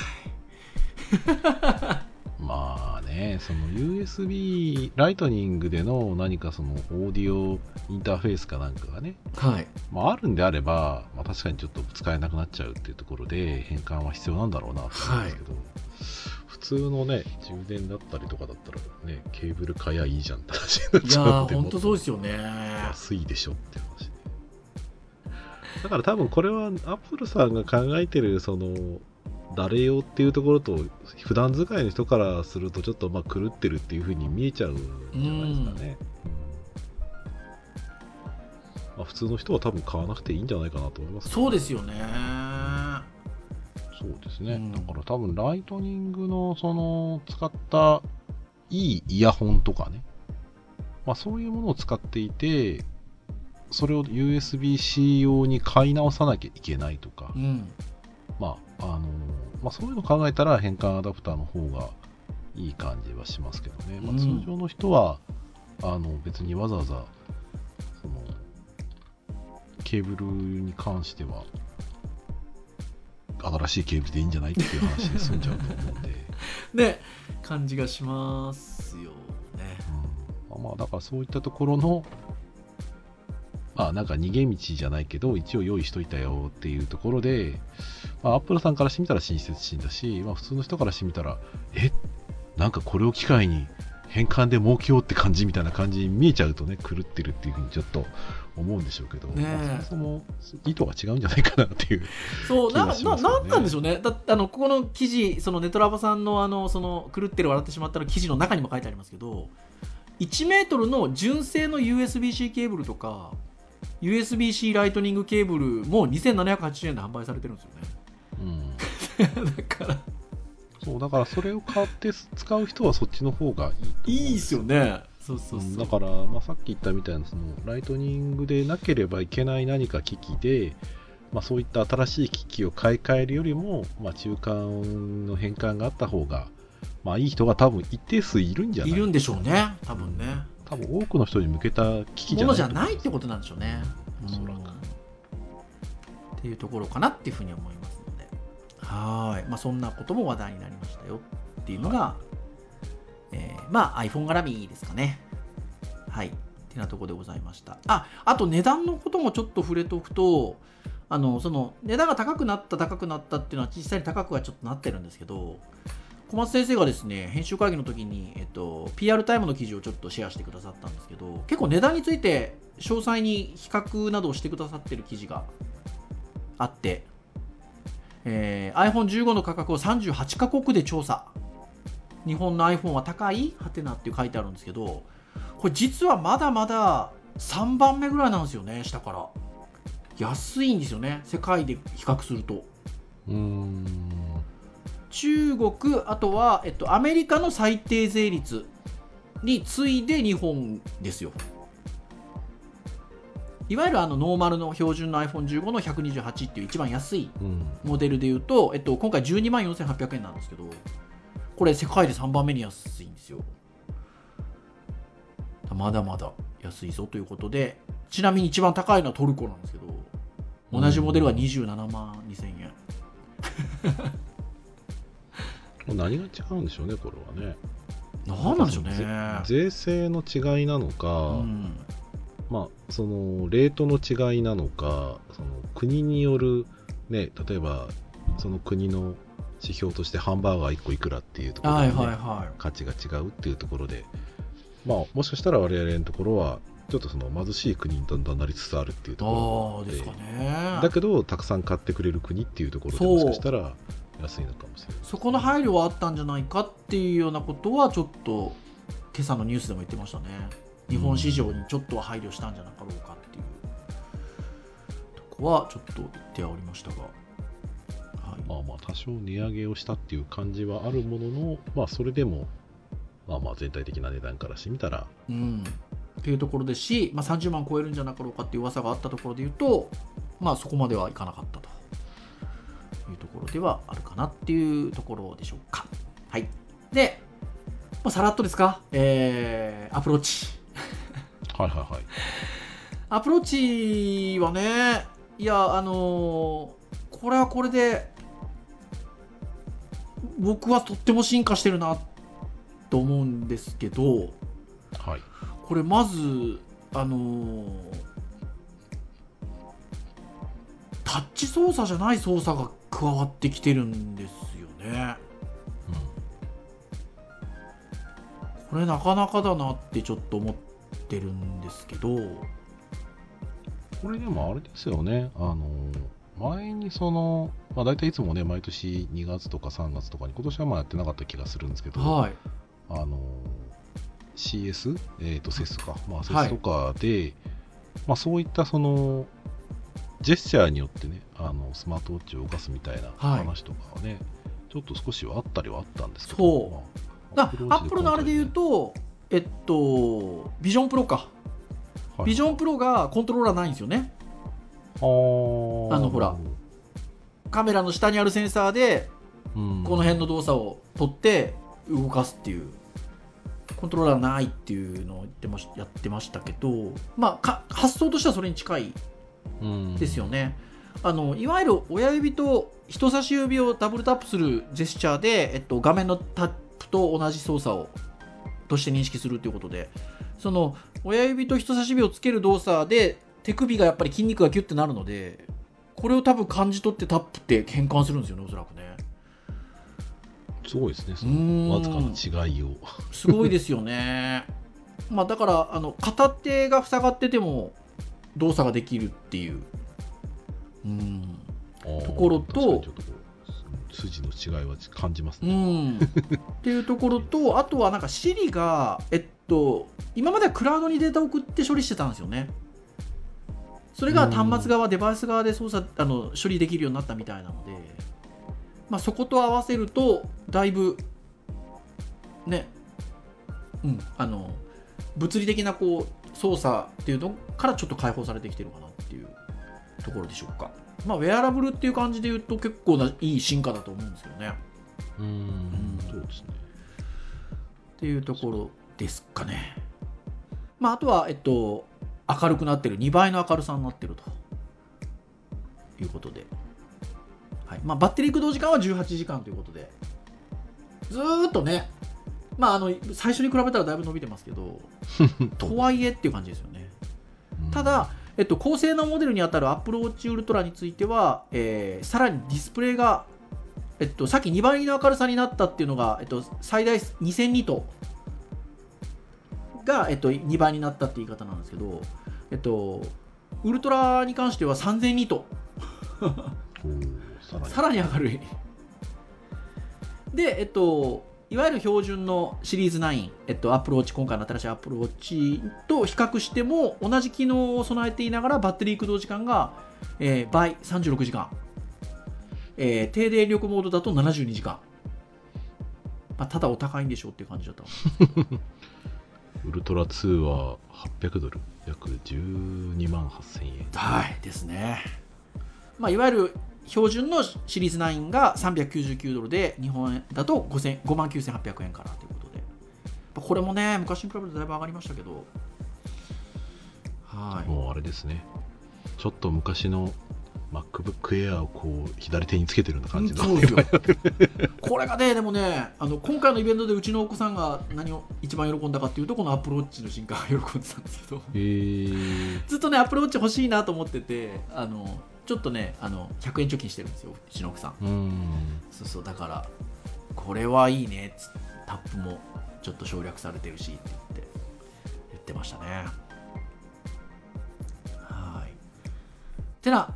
[SPEAKER 3] まあね、その USB ライトニングでの何かそのオーディオインターフェースかなんかがね、
[SPEAKER 1] いはい。
[SPEAKER 3] まあ、あるんであれば、まあ、確かにちょっと使えなくなっちゃうっていうところで変換は必要なんだろうなと思うんですけど、普通のね充電だったりとかだったらねケーブル買やいいじゃんって話になっ
[SPEAKER 1] い
[SPEAKER 3] ちゃうので
[SPEAKER 1] 本当そうですよね。
[SPEAKER 3] 安いでしょって話で。だから多分これはアップルさんが考えてるその誰用っていうところと普段使いの人からするとちょっとまあ狂ってるっていう風に見えちゃうんじゃないですかね、うん。まあ、普通の人は多分買わなくていいんじゃないかなと思いますけど
[SPEAKER 1] そうですよね。
[SPEAKER 3] そうですね、
[SPEAKER 1] うん。
[SPEAKER 3] だから多分ライトニングのその使ったいいイヤホンとかね、まあ、そういうものを使っていてそれを USB-C 用に買い直さなきゃいけないとか、
[SPEAKER 1] うん。
[SPEAKER 3] まああのまあ、そういうのを考えたら変換アダプターの方がいい感じはしますけどね、まあ、
[SPEAKER 1] うん
[SPEAKER 3] 通常の人は、あの別にわざわざそのケーブルに関しては新しいケーブルでいいんじゃないっていう話で済んじゃうと思うんで、
[SPEAKER 1] ね感じがしますよね。
[SPEAKER 3] うん。まあ、だからそういったところのまあなんか逃げ道じゃないけど一応用意しといたよっていうところで、まあ、アップルさんからしてみたら親切心だし、まあ、普通の人からしてみたらえ？なんかこれを機会に変換で儲けようって感じみたいな感じに見えちゃうとね狂ってるっていうふうにちょっと思うんでしょうけど、
[SPEAKER 1] ねえ。
[SPEAKER 3] まあそもそも意図が違うんじゃないかなっていう
[SPEAKER 1] そうなななんなんでしょうね。だあのここの記事そのネトラボさんのあのその狂ってる笑ってしまったの記事の中にも書いてありますけど1メートルの純正の USB-C ケーブルとか USB-C ライトニングケーブルも2780円で販売されてるんですよ
[SPEAKER 3] うん。
[SPEAKER 1] ね だから。
[SPEAKER 3] そうだからそれを買って使う人はそっちの方がいい
[SPEAKER 1] いいですよね。そうそうそう、
[SPEAKER 3] うんだから、まあ、さっき言ったみたいなそのライトニングでなければいけない何か機器で、まあ、そういった新しい機器を買い替えるよりも、まあ、中間の変換があった方が、まあ、いい人が多分一定数いるんじゃない
[SPEAKER 1] いるんでしょうね多分ね
[SPEAKER 3] 多分多くの人に向けた機器じゃない
[SPEAKER 1] ものじゃないってことなんでしょうね。
[SPEAKER 3] おそらく。
[SPEAKER 1] うんっていうところかなっていうふうに思いますので、はーい、まあ、そんなことも話題になりましたよっていうのが、えーまあ iPhone 絡みですかね。はい、ってなところでございました。あ、あと値段のこともちょっと触れておくと、あのその値段が高くなった高くなったっていうのは実際に高くはちょっとなってるんですけど小松先生がですね編集会議の時に、えっと、PR タイムの記事をちょっとシェアしてくださったんですけど結構値段について詳細に比較などをしてくださってる記事があって、えー iPhone15 の価格を38カ国で調査。日本の iPhone は高い？はてなって書いてあるんですけどこれ実はまだまだ3番目ぐらいなんですよね下から。安いんですよね世界で比較すると。
[SPEAKER 3] うーん。
[SPEAKER 1] 中国あとは、えっと、アメリカの最低税率に次いで日本ですよ。いわゆるあのノーマルの標準の iPhone15 の128っていう一番安い
[SPEAKER 3] うん。
[SPEAKER 1] モデルでいうと、えっと、今回12万4800円なんですけどこれ世界で3番目に安いんですよ。まだまだ安いぞということでちなみに一番高いのはトルコなんですけど同じモデルは27万2000円
[SPEAKER 3] 何が違うんでしょうねこれはね。
[SPEAKER 1] 何なんでしょうね。
[SPEAKER 3] ぜ税制の違いなのか、
[SPEAKER 1] うん。
[SPEAKER 3] まあ、そのレートの違いなのかその国による、ね、例えばその国の指標としてハンバーガー1個いくらっていうところで、ね
[SPEAKER 1] はいはいはい。
[SPEAKER 3] 価値が違うっていうところで、まあ、もしかしたら我々のところはちょっとその貧しい国にだんだんなりつつあるっていうところ
[SPEAKER 1] ああですかね。
[SPEAKER 3] だけどたくさん買ってくれる国っていうところでもしかしたら安いのかもしれない
[SPEAKER 1] そこの配慮はあったんじゃないかっていうようなことはちょっと今朝のニュースでも言ってましたね。日本市場にちょっとは配慮したんじゃなかろうかっていう。とこはちょっと言ってはおりましたが、はい。
[SPEAKER 3] まあまあ多少値上げをしたっていう感じはあるもののまあそれでもまあまあ全体的な値段からしてみたら。
[SPEAKER 1] うん、っていうところですし、まあ、30万超えるんじゃなかろうかっていう噂があったところで言うと、まあ、そこまではいかなかったというところではあるかなっていうところでしょうか。はい、で、まあ、さらっとですか、えーアプローチ。
[SPEAKER 3] はいはいはい
[SPEAKER 1] アプローチはね、いや、あのーこれはこれで、僕はとっても進化してるなと思うんですけど、
[SPEAKER 3] はい
[SPEAKER 1] これまずあのータッチ操作じゃない操作が加わってきてるんですよね。これなかなかだなってちょっと思ってるんですけど。
[SPEAKER 3] これでもあれですよね、あの前にその、まあ、大体いつもね、毎年2月とか3月とかに、今年はまあやってなかった気がするんですけど、
[SPEAKER 1] はい。
[SPEAKER 3] あの CS、えー、とセスか、まあ、セ
[SPEAKER 1] はい。
[SPEAKER 3] スとかで、まあ、そういったそのジェスチャーによってね、あのスマートウォッチを動かすみたいな
[SPEAKER 1] はい。
[SPEAKER 3] 話とかはね、ちょっと少しはあったりはあったんですけど、
[SPEAKER 1] そう。
[SPEAKER 3] まあ
[SPEAKER 1] だアップルのあれで言う、とえっとビジョンプロか。ビジョンプロがコントローラーないんですよね。
[SPEAKER 3] あ
[SPEAKER 1] のほらカメラの下にあるセンサーで
[SPEAKER 3] うん。
[SPEAKER 1] この辺の動作を取って動かすっていう。コントローラーないっていうのを言ってましやってましたけど、まあ、か発想としてはそれに近い
[SPEAKER 3] うん
[SPEAKER 1] ですよね。あのいわゆる親指と人差し指をダブルタップするジェスチャーで、えっと、画面のタップと同じ操作をとして認識するということでその親指と人差し指をつける動作で手首がやっぱり筋肉がキュッてなるのでこれを多分感じ取ってタップって変換するんですよねおそらくね。
[SPEAKER 3] すごいですね、そのわずかな違いを。
[SPEAKER 1] すごいですよね。まあだからあの片手が塞がってても動作ができるっていう。うん。ところと
[SPEAKER 3] 筋の違いは感じます
[SPEAKER 1] う
[SPEAKER 3] ね。
[SPEAKER 1] ん、っていうところとあとはなんか Siri がえっと今まではクラウドにデータを送って処理してたんですよね。それが端末側、デバイス側で操作あの処理できるようになったみたいなので、まあ、そこと合わせるとだいぶね、うん、あの物理的なこう操作っていうのからちょっと解放されてきてるかなっていうところでしょうか。まあ、ウェアラブルっていう感じで言うと結構ないい進化だと思うんですよね。
[SPEAKER 3] うん
[SPEAKER 1] ん
[SPEAKER 3] そうですね。
[SPEAKER 1] っていうところですかね。まあ、あとは、えっと、明るくなってる、2倍の明るさになってるということで、はいまあ、バッテリー駆動時間は18時間ということで、ずーっとね、まあ、あの最初に比べたらだいぶ伸びてますけど、とはいえっていう感じですよね。
[SPEAKER 3] うん
[SPEAKER 1] ただ、えっと、高性能モデルにあたる Apple Watch Ultra については、えーさらにディスプレイが、えっと、さっき2倍の明るさになったっていうのが、えっと、最大2000ニットが、えっと、2倍になったって言い方なんですけど、えっと、ウルトラに関しては3000ニット
[SPEAKER 3] おーさらに
[SPEAKER 1] さらに明るい。で、えっと、いわゆる標準のシリーズ9、えっと、Apple Watch、今回の新しい Apple Watch と比較しても、同じ機能を備えていながら、バッテリー駆動時間が、えー倍、36時間。えー低電力モードだと72時間。まあ、ただお高いんでしょうっていう感じだった。
[SPEAKER 3] ウルトラ2は800ドル、約12万8000円。
[SPEAKER 1] はいですね。まあ、いわゆる標準のシリーズ9が399ドルで、日本円だと5000 5万9800円からということで、これもね、昔に比べてだいぶ上がりましたけど、はい。
[SPEAKER 3] もうあれですね。ちょっと昔の MacBook Air をこう左手につけてるような感じの、
[SPEAKER 1] そうですよ。これがねでもねあの今回のイベントでうちのお子さんが何を一番喜んだかっていうとこの Apple Watch の進化が喜んでたんですけど。
[SPEAKER 3] へー。
[SPEAKER 1] ずっとね Apple Watch 欲しいなと思っててあのちょっとねあの100円貯金してるんですようちの奥さん。
[SPEAKER 3] うん。
[SPEAKER 1] そうそうだからこれはいいねっつってタップもちょっと省略されてるしって言って言ってましたね。はい。てな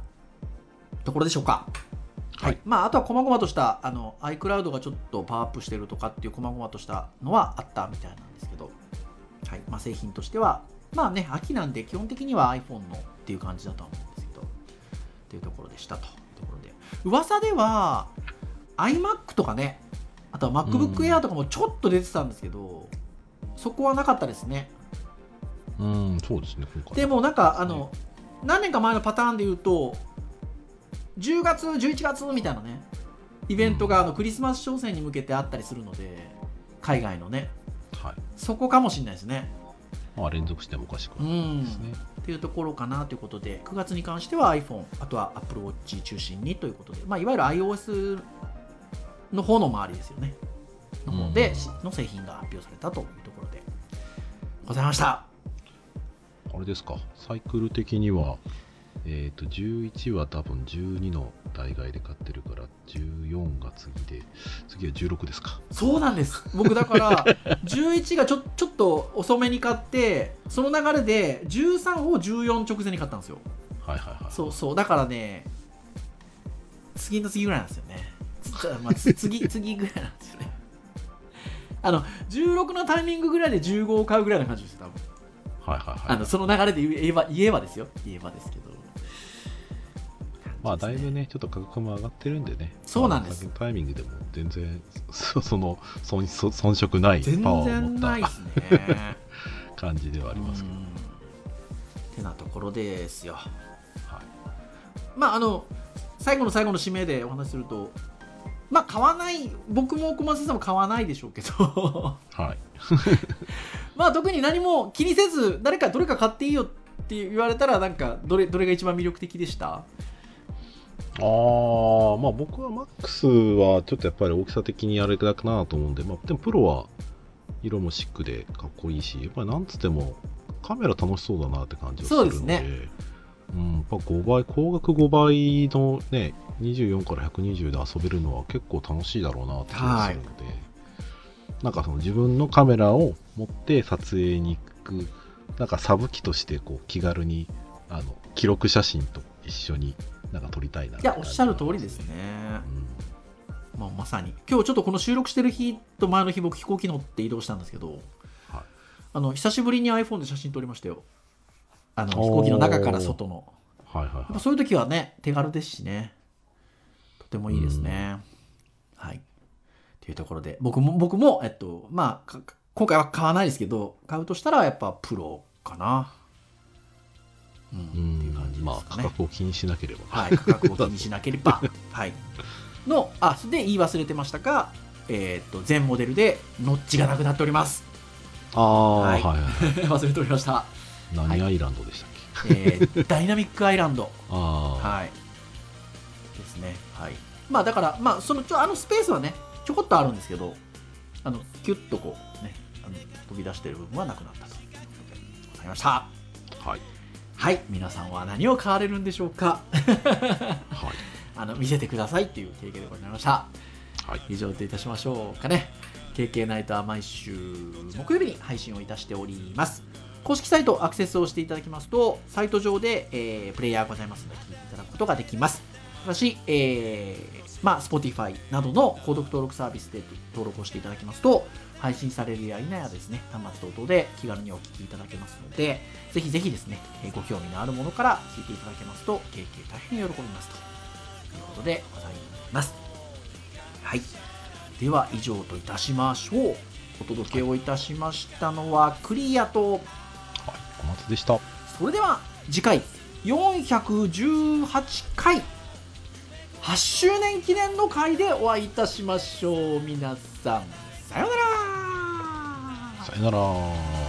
[SPEAKER 1] ところでしょうか。
[SPEAKER 3] はい。
[SPEAKER 1] まああとは細々としたあの iCloud がちょっとパワーアップしてるとかっていう細々としたのはあったみたいなんですけど、はい。まあ、製品としてはまあね秋なんで基本的には iPhone のっていう感じだとは思うんっていうところでしたというところで。噂では iMac とかねあとは MacBook Air とかもちょっと出てたんですけど、そこはなかったですね。
[SPEAKER 3] うんそうですね
[SPEAKER 1] でもなんかあの何年か前のパターンで言うと10月11月みたいなねイベントがあのクリスマス商戦に向けてあったりするので海外のね。
[SPEAKER 3] はい。
[SPEAKER 1] そこかもしれないですね。
[SPEAKER 3] まあ連続してもおかしく
[SPEAKER 1] う
[SPEAKER 3] ない
[SPEAKER 1] ん
[SPEAKER 3] ですね、
[SPEAKER 1] っていうところかなということで9月に関しては iPhone あとは Apple Watch 中心にということで、まあ、いわゆる iOS の方の周りですよね。の方で、の製品が発表されたというところでございました。
[SPEAKER 3] あれですか？サイクル的にはえっ、と11は多分12の代替で買ってるから14が次で次は16ですか。
[SPEAKER 1] そうなんです。僕だから 11がちょちょっと遅めに買ってその流れで13を14直前に買ったんですよ。
[SPEAKER 3] はいはいはい。
[SPEAKER 1] そうそうだからね次の次ぐらいなんですよね。つまあ、つ 次次ぐらいなんですよね。あの16のタイミングぐらいで15を買うぐらいな感じです多分。
[SPEAKER 3] はいはいはい。
[SPEAKER 1] あのその流れで言えば言えばですよ。言えばですけど
[SPEAKER 3] まあだいぶねちょっと価格も上がってるんでね。
[SPEAKER 1] そうなんです。
[SPEAKER 3] まあタイミングでも全然 そその遜遜遜色ない
[SPEAKER 1] 全
[SPEAKER 3] パワーを
[SPEAKER 1] 然
[SPEAKER 3] 持っ
[SPEAKER 1] ないですね。
[SPEAKER 3] た 感じではありますけど、
[SPEAKER 1] うん。てなところですよ。
[SPEAKER 3] はい。
[SPEAKER 1] まああの最後の最後の締めでお話しするとまあ買わない僕も小松先生も買わないでしょうけど。
[SPEAKER 3] はい。
[SPEAKER 1] まあ特に何も気にせず誰かどれか買っていいよって言われたらなんかどれどれが一番魅力的でした？
[SPEAKER 3] あーまあ僕は MAX はちょっとやっぱり大きさ的にやれたかなと思うんで、まあ、でもプロは色もシックでかっこいいしやっぱりなんつってもカメラ楽しそうだなって感じがするので。
[SPEAKER 1] そうですね。
[SPEAKER 3] うん、やっぱ5倍光学5倍のね24から120で遊べるのは結構楽しいだろうなって気がするので、なんかその自分のカメラを持って撮影に行くなんかサブ機としてこう気軽にあの記録写真と一緒になんか撮りたいない
[SPEAKER 1] やおっしゃる通りですね、まあ、まさに。今日ちょっとこの収録してる日と前の日僕飛行機乗って移動したんですけど
[SPEAKER 3] はい。
[SPEAKER 1] あの久しぶりに iPhone で写真撮りましたよ。あの飛行機の中から外の。
[SPEAKER 3] はいはいはい。
[SPEAKER 1] そういう時はね手軽ですしね。とてもいいですね、はい。というところで僕も僕もえっとまあか今回は買わないですけど買うとしたらやっぱプロかなうん、
[SPEAKER 3] う
[SPEAKER 1] っていう感じ
[SPEAKER 3] んまあ
[SPEAKER 1] ですかね、
[SPEAKER 3] 価格を気にしなければ、
[SPEAKER 1] はい、価格を気にしなければ、はい、のあで言い忘れてましたが、えー、と全モデルでノッチがなくなっております。
[SPEAKER 3] ああ、
[SPEAKER 1] は
[SPEAKER 3] はいい、はいはい。
[SPEAKER 1] 忘れておりました、
[SPEAKER 3] 何アイランドでしたっけ、
[SPEAKER 1] えーダイナミックアイランド。
[SPEAKER 3] ああ、
[SPEAKER 1] はい。ですね。はい。まあだからまあそのちょあのスペースはねちょこっとあるんですけどあのキュッとこうねあの飛び出してる部分はなくなったと。いうことでございました。
[SPEAKER 3] はい
[SPEAKER 1] はい皆さんは何を買われるんでしょうか？
[SPEAKER 3] はい。
[SPEAKER 1] あの見せてくださいっていう経験でございました。
[SPEAKER 3] はい。
[SPEAKER 1] 以上といたしましょうかね。KK ナイトは毎週木曜日に配信をいたしております。公式サイトアクセスをしていただきますとサイト上で、えープレイヤーございますので聞いていただくことができます。ただし、えーまあ、Spotify などの購読登録サービスで登録をしていただきますと配信されるや否やですね端末等々で気軽にお聞きいただけますのでぜひぜひですねえーご興味のあるものから聞いていただけますと KK 大変喜びますと。いうことでございます。はい。では以上といたしましょう。お届けをいたしましたのはクリアと。
[SPEAKER 3] はい小松でした。
[SPEAKER 1] それでは次回418回8周年記念の回でお会いいたしましょう。皆さんさようなら。
[SPEAKER 3] さよなら。